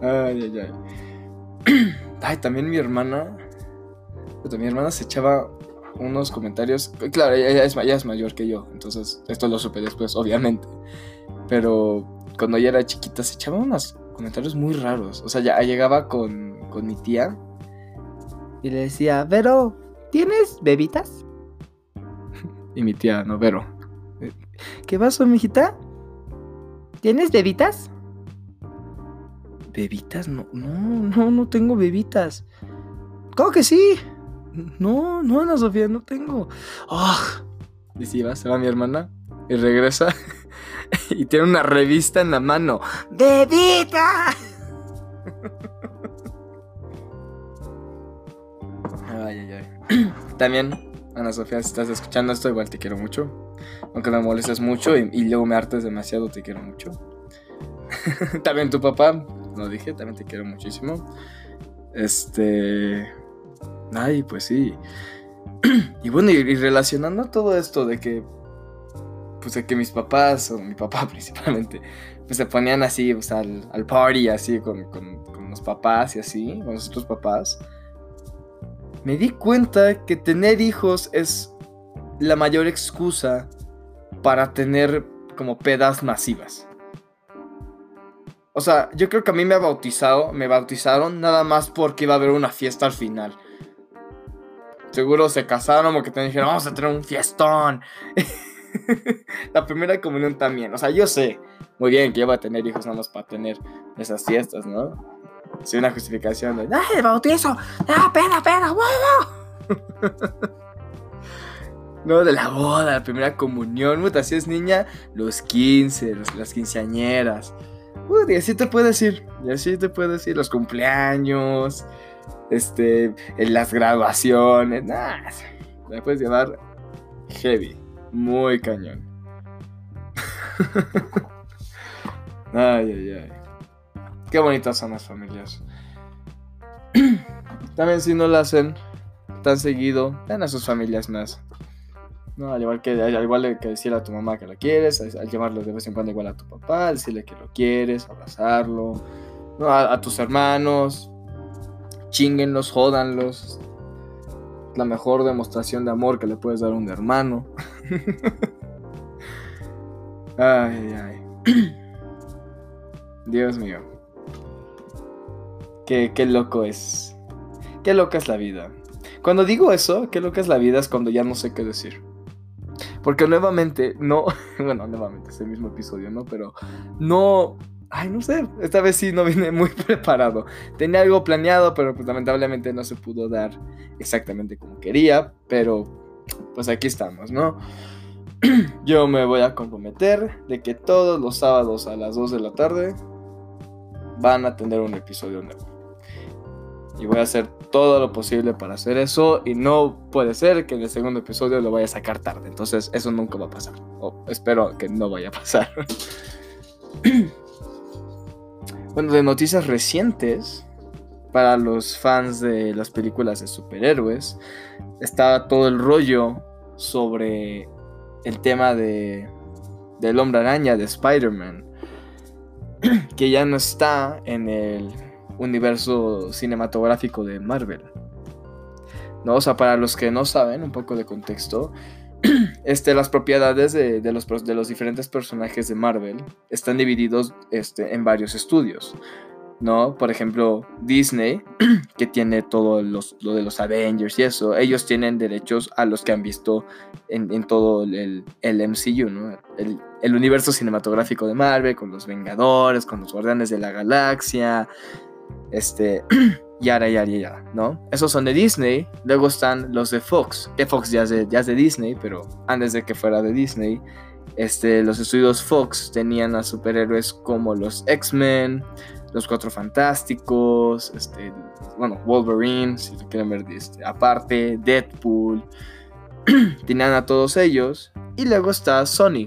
Ay, ay, ay. Ay, también mi hermana. Mi hermana se echaba unos comentarios. Claro, ella es, ella es mayor que yo, entonces esto lo supe después, obviamente. Pero cuando ella era chiquita se echaba unos comentarios muy raros. O sea, ya llegaba con, con mi tía y le decía, Vero, ¿tienes bebitas? y mi tía, no, Vero, ¿Qué vaso, mijita? ¿Tienes bebitas? ¿Bebitas? No, no, no, no tengo bebitas. ¿Cómo que sí? No, no, Ana Sofía, no tengo. Oh. Y si va, se va mi hermana y regresa y tiene una revista en la mano. ¡Bebita! ay, ay, ay. También Ana Sofía, si estás escuchando esto, igual te quiero mucho. Aunque me molestes mucho y, luego me hartes demasiado, te quiero mucho. también tu papá, lo dije, también te quiero muchísimo. Este. Ay, pues sí. y bueno, y, relacionando todo esto de que. Pues de que mis papás, o mi papá principalmente, pues se ponían así, pues al, al party, así, con, con, con los papás y así, con los otros papás me di cuenta que tener hijos es la mayor excusa para tener como pedas masivas. O sea, yo creo que a mí me ha bautizado, me bautizaron nada más porque iba a haber una fiesta al final. Seguro se casaron o que te dijeron, vamos a tener un fiestón. la primera comunión también. O sea, yo sé muy bien que iba a tener hijos nada para tener esas fiestas, ¿no? Sí, una justificación de, ¡ay, bautizo! ¡Ah, pena, pena! ¡Wow! no, de la boda, la primera comunión, puta, es niña, los 15, las quinceañeras. y así te puedes decir, y así te puedes decir, los cumpleaños, este, las graduaciones, nada, la puedes llevar heavy, muy cañón. ay, ay, ay. Qué bonitas son las familias. También si no la hacen tan seguido, den a sus familias más. No, al igual que, al igual que decirle a tu mamá que la quieres, al, llamarlo de vez en cuando igual a tu papá, decirle que lo quieres, abrazarlo, no, a, tus hermanos, chinguenlos, jódanlos. La mejor demostración de amor que le puedes dar a un hermano. ay, ay. Dios mío. Qué, loco es. Qué loca es la vida. Cuando digo eso, qué loca es la vida es cuando ya no sé qué decir. Porque nuevamente, no, bueno, nuevamente es el mismo episodio, ¿no? Pero no, Ay, no sé, esta vez sí no vine muy preparado. Tenía algo planeado, pero pues lamentablemente no se pudo dar exactamente como quería, pero pues aquí estamos, ¿no? Yo me voy a comprometer de que todos los sábados a las 2 de la tarde van a tener un episodio nuevo. Y voy a hacer todo lo posible para hacer eso. Y no puede ser que en el segundo episodio lo vaya a sacar tarde. Entonces eso nunca va a pasar. O espero que no vaya a pasar. bueno, de noticias recientes. Para los fans de las películas de superhéroes. Está todo el rollo sobre el tema de del hombre araña de Spider-Man. Que ya no está en el universo cinematográfico de Marvel. ¿No? O sea, para los que no saben, un poco de contexto, este, las propiedades de, los, de los diferentes personajes de Marvel están divididos este, en varios estudios. ¿no? Por ejemplo, Disney, que tiene todo lo de los Avengers y eso, ellos tienen derechos a los que han visto en, todo el, el, MCU, ¿no? El, el, universo cinematográfico de Marvel, con los Vengadores, con los Guardianes de la Galaxia, este, yara, yara, yara, ¿no? Esos son de Disney. Luego están los de Fox, que Fox ya es de, ya de Disney, pero antes de que fuera de Disney, este, los estudios Fox tenían a superhéroes como los X-Men, los Cuatro Fantásticos, este, bueno, Wolverine, si lo quieren ver este, aparte, Deadpool. tenían a todos ellos. Y luego está Sony,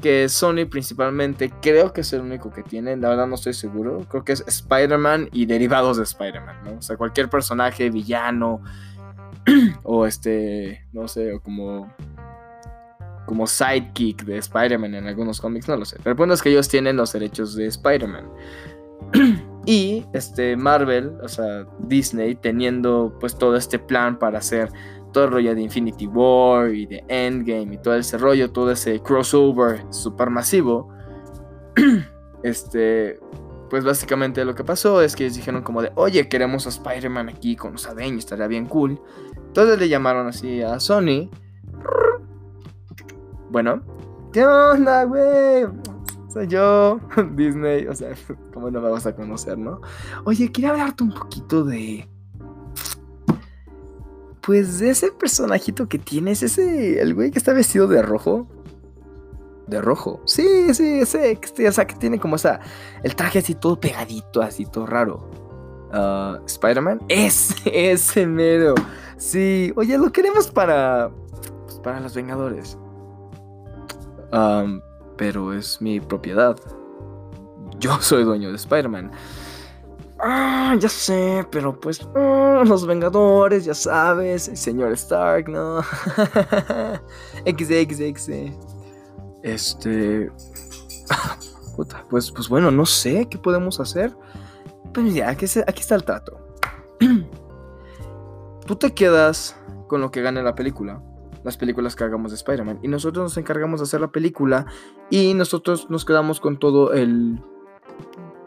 que Sony principalmente creo que es el único que tiene, la verdad no estoy seguro, creo que es Spider-Man y derivados de Spider-Man, ¿no? O sea, cualquier personaje villano o este, no sé, o como como sidekick de Spider-Man en algunos cómics, no lo sé. Pero el punto es que ellos tienen los derechos de Spider-Man. y este Marvel, o sea, Disney teniendo pues todo este plan para hacer todo el rollo de Infinity War y de Endgame y todo ese rollo, todo ese crossover super masivo, este, pues básicamente lo que pasó es que ellos dijeron como de, oye, queremos a Spider-Man aquí con los Avengers, estaría bien cool. Entonces le llamaron así a Sony. Bueno, ¿qué onda, güey? Soy yo, Disney, o sea, ¿cómo no me vas a conocer, no? Oye, quería hablarte un poquito de pues ese personajito que tienes, ese, el güey que está vestido de rojo. De rojo. Sí, sí, ese, o sea, que tiene como esa, el traje así todo pegadito, así todo raro. Uh, Spider-Man. Es, ese mero. Sí, oye, lo queremos para, pues, para los Vengadores. Pero es mi propiedad. Yo soy dueño de Spider-Man. Ah, ya sé, pero pues ah, los Vengadores, ya sabes, el señor Stark, ¿no? XD, Este... pues, pues bueno, no sé qué podemos hacer. Pues ya, aquí, aquí está el trato. Tú te quedas con lo que gane la película, las películas que hagamos de Spider-Man, y nosotros nos encargamos de hacer la película y nosotros nos quedamos con todo el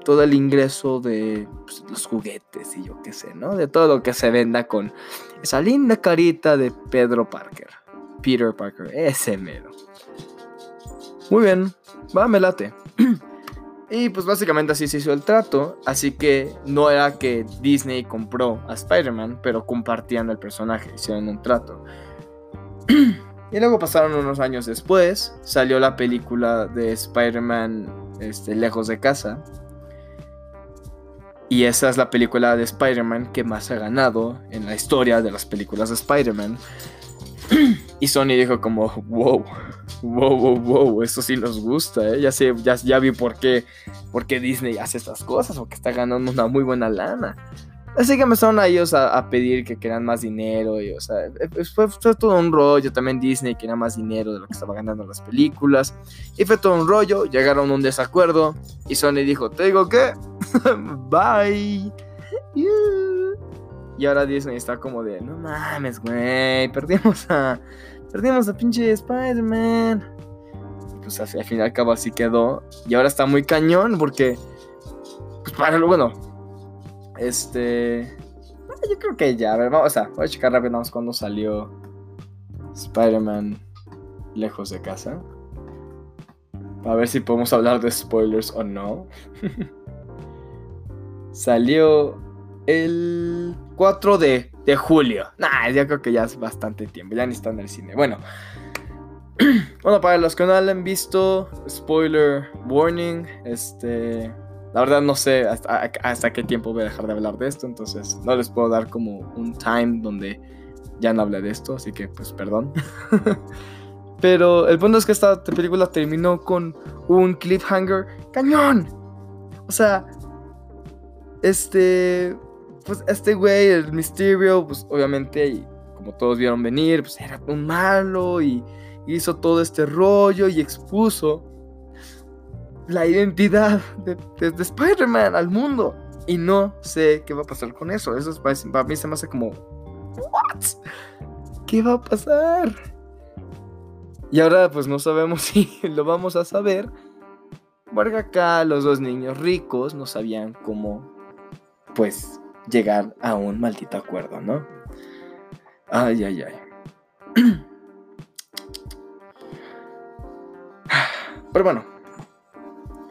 todo el ingreso de pues, los juguetes y yo qué sé, ¿no? De todo lo que se venda con esa linda carita de Pedro Parker. Peter Parker, ese mero. Muy bien, va, me late. y pues básicamente así se hizo el trato. Así que no era que Disney compró a Spider-Man, pero compartían el personaje, hicieron un trato. y luego pasaron unos años después, salió la película de Spider-Man este, lejos de casa, y esa es la película de Spider-Man que más ha ganado en la historia de las películas de Spider-Man. Y Sony dijo como, wow, wow, wow, wow, eso sí nos gusta, ¿eh? Ya, sé, ya, ya vi por qué, por qué Disney hace estas cosas, porque está ganando una muy buena lana. Así que empezaron a ellos a, pedir que quieran más dinero. Y, o sea, e, e, fue, todo un rollo. También Disney quería más dinero de lo que estaba ganando las películas. Y fue todo un rollo. Llegaron a un desacuerdo. Y Sony dijo: Te digo que. Bye. Y ahora Disney está como de: No mames, güey. Perdimos a. Perdimos a pinche Spider-Man. Pues al fin y al cabo así quedó. Y ahora está muy cañón porque. Pues para lo bueno este. Yo creo que ya. A ver, vamos a, voy a checar rápido vamos cuando salió Spider-Man lejos de casa. A ver si podemos hablar de spoilers o no. Salió el 4 de, de julio. Nah, ya creo que ya es bastante tiempo. Ya ni está en el cine. Bueno. bueno, para los que no lo han visto, spoiler warning. Este. La verdad no sé hasta, qué tiempo voy a dejar de hablar de esto. Entonces no les puedo dar como un time donde ya no hablé de esto. Así que pues perdón. Pero el punto es que esta película terminó con un cliffhanger cañón. O sea, este, pues este güey, el Mysterio, pues obviamente, como todos vieron venir, pues era un malo y hizo todo este rollo y expuso la identidad de, Spider-Man al mundo. Y no sé qué va a pasar con eso. Eso es, para mí se me hace como, ¿what? ¿Qué va a pasar? Y ahora pues no sabemos si lo vamos a saber. Porque acá los dos niños ricos no sabían cómo pues llegar a un maldito acuerdo, ¿no? Ay, ay, ay. Pero bueno,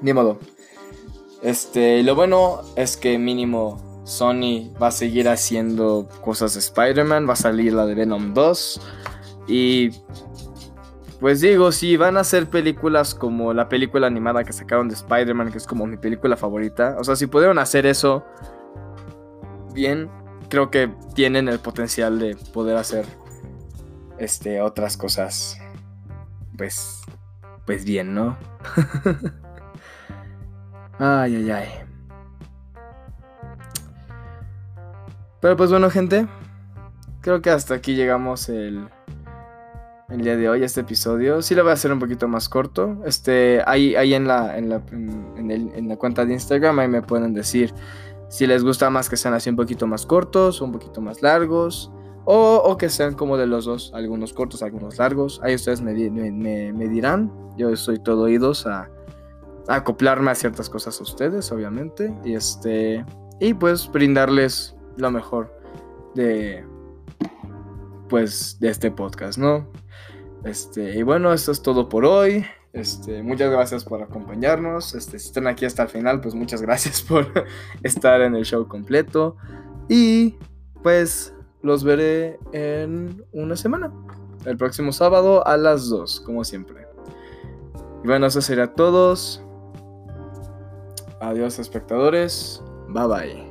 ni modo. Este, lo bueno es que mínimo Sony va a seguir haciendo cosas de Spider-Man, va a salir la de Venom 2 y pues digo, si van a hacer películas como la película animada que sacaron de Spider-Man, que es como mi película favorita, o sea, si pudieron hacer eso bien, creo que tienen el potencial de poder hacer este otras cosas pues pues bien, ¿no? ay, ay, ay. Pero pues bueno, gente, creo que hasta aquí llegamos el el día de hoy, este episodio. Sí lo voy a hacer un poquito más corto. Este, ahí, ahí en, la, en, la, en, la cuenta de Instagram, ahí me pueden decir si les gusta más que sean así un poquito más cortos, o un poquito más largos, o, que sean como de los dos, algunos cortos, algunos largos. Ahí ustedes me, me, me dirán. Yo soy todo oídos a, acoplarme a ciertas cosas a ustedes, obviamente. Y, este, y pues brindarles lo mejor de, pues, de este podcast, ¿no? Este, y bueno, esto es todo por hoy. Este, muchas gracias por acompañarnos. Este, si están aquí hasta el final, pues muchas gracias por estar en el show completo. Y pues los veré en una semana. El próximo sábado a las 2, como siempre. Y bueno, eso sería todos. Adiós espectadores. Bye bye.